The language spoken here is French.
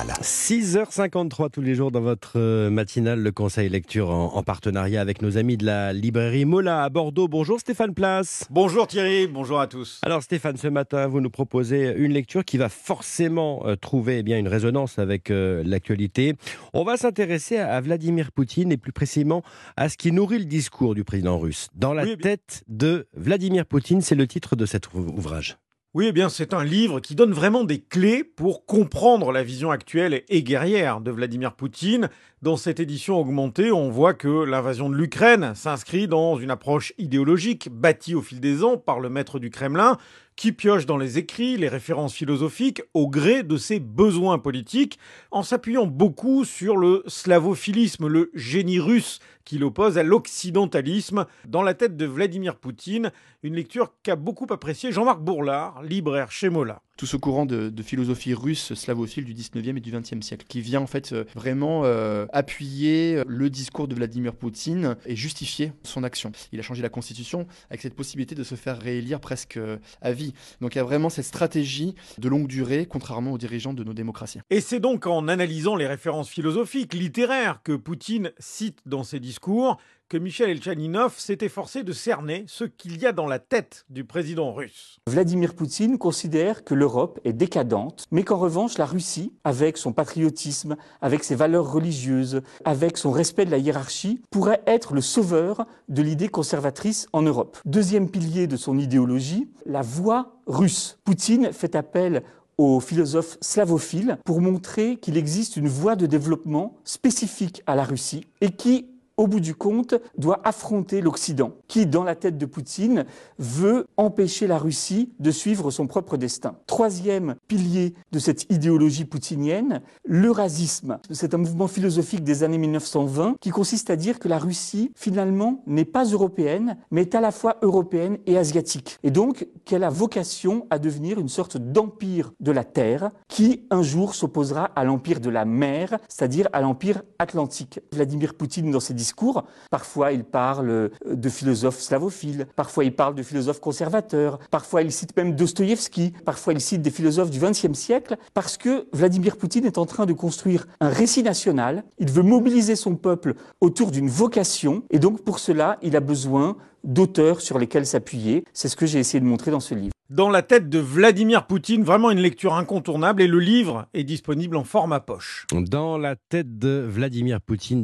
générale. 6h53 tous les jours dans votre euh, matinale, le conseil lecture en, en partenariat avec nos amis de la librairie Mola à Bordeaux. Bonjour Stéphane Place. Bonjour Thierry, bonjour à tous. Alors Stéphane, ce matin, vous nous proposez une lecture qui va forcément euh, trouver eh bien, une résonance avec euh, l'actualité. On va s'intéresser à, à Vladimir Poutine et plus précisément à ce qui nourrit le discours du président russe. Dans la Oui, tête de Vladimir Poutine, c'est le titre de cet ouv- ouvrage. Oui, eh bien, c'est un livre qui donne vraiment des clés pour comprendre la vision actuelle et guerrière de Vladimir Poutine. Dans cette édition augmentée, on voit que l'invasion de l'Ukraine s'inscrit dans une approche idéologique bâtie au fil des ans par le maître du Kremlin, qui pioche dans les écrits, les références philosophiques au gré de ses besoins politiques, en s'appuyant beaucoup sur le slavophilisme, le génie russe qui l'oppose à l'occidentalisme. Dans la tête de Vladimir Poutine, une lecture qu'a beaucoup appréciée Jean-Marc Bourlard, libraire chez Mola. Tout ce courant de, philosophie russe slavophile du 19e et du 20e siècle, qui vient en fait euh, vraiment euh, appuyer le discours de Vladimir Poutine et justifier son action. Il a changé la constitution avec cette possibilité de se faire réélire presque euh, à vie. Donc il y a vraiment cette stratégie de longue durée, contrairement aux dirigeants de nos démocraties. Et c'est donc en analysant les références philosophiques, littéraires que Poutine cite dans ses discours que Michel Elchaninov s'est efforcé de cerner ce qu'il y a dans la tête du président russe. Vladimir Poutine considère que l'Europe est décadente, mais qu'en revanche la Russie, avec son patriotisme, avec ses valeurs religieuses, avec son respect de la hiérarchie, pourrait être le sauveur de l'idée conservatrice en Europe. Deuxième pilier de son idéologie, la voix russe. Poutine fait appel aux philosophes slavophiles pour montrer qu'il existe une voie de développement spécifique à la Russie et qui au bout du compte, doit affronter l'Occident, qui, dans la tête de Poutine, veut empêcher la Russie de suivre son propre destin. Troisième pilier de cette idéologie poutinienne, l'eurasisme. C'est un mouvement philosophique des années 1920 qui consiste à dire que la Russie, finalement, n'est pas européenne, mais est à la fois européenne et asiatique. Et donc qu'elle a vocation à devenir une sorte d'empire de la Terre qui, un jour, s'opposera à l'empire de la mer, c'est-à-dire à l'empire atlantique. Vladimir Poutine, dans ses discours, parfois il parle de philosophes slavophiles, parfois il parle de philosophes conservateurs, parfois il cite même Dostoïevski, parfois il cite des philosophes du XXe siècle, parce que Vladimir Poutine est en train de construire un récit national, il veut mobiliser son peuple autour d'une vocation, et donc pour cela, il a besoin d'auteurs sur lesquels s'appuyer. C'est ce que j'ai essayé de montrer dans ce livre. Dans la tête de Vladimir Poutine, vraiment une lecture incontournable. Et le livre est disponible en format poche. Dans la tête de Vladimir Poutine,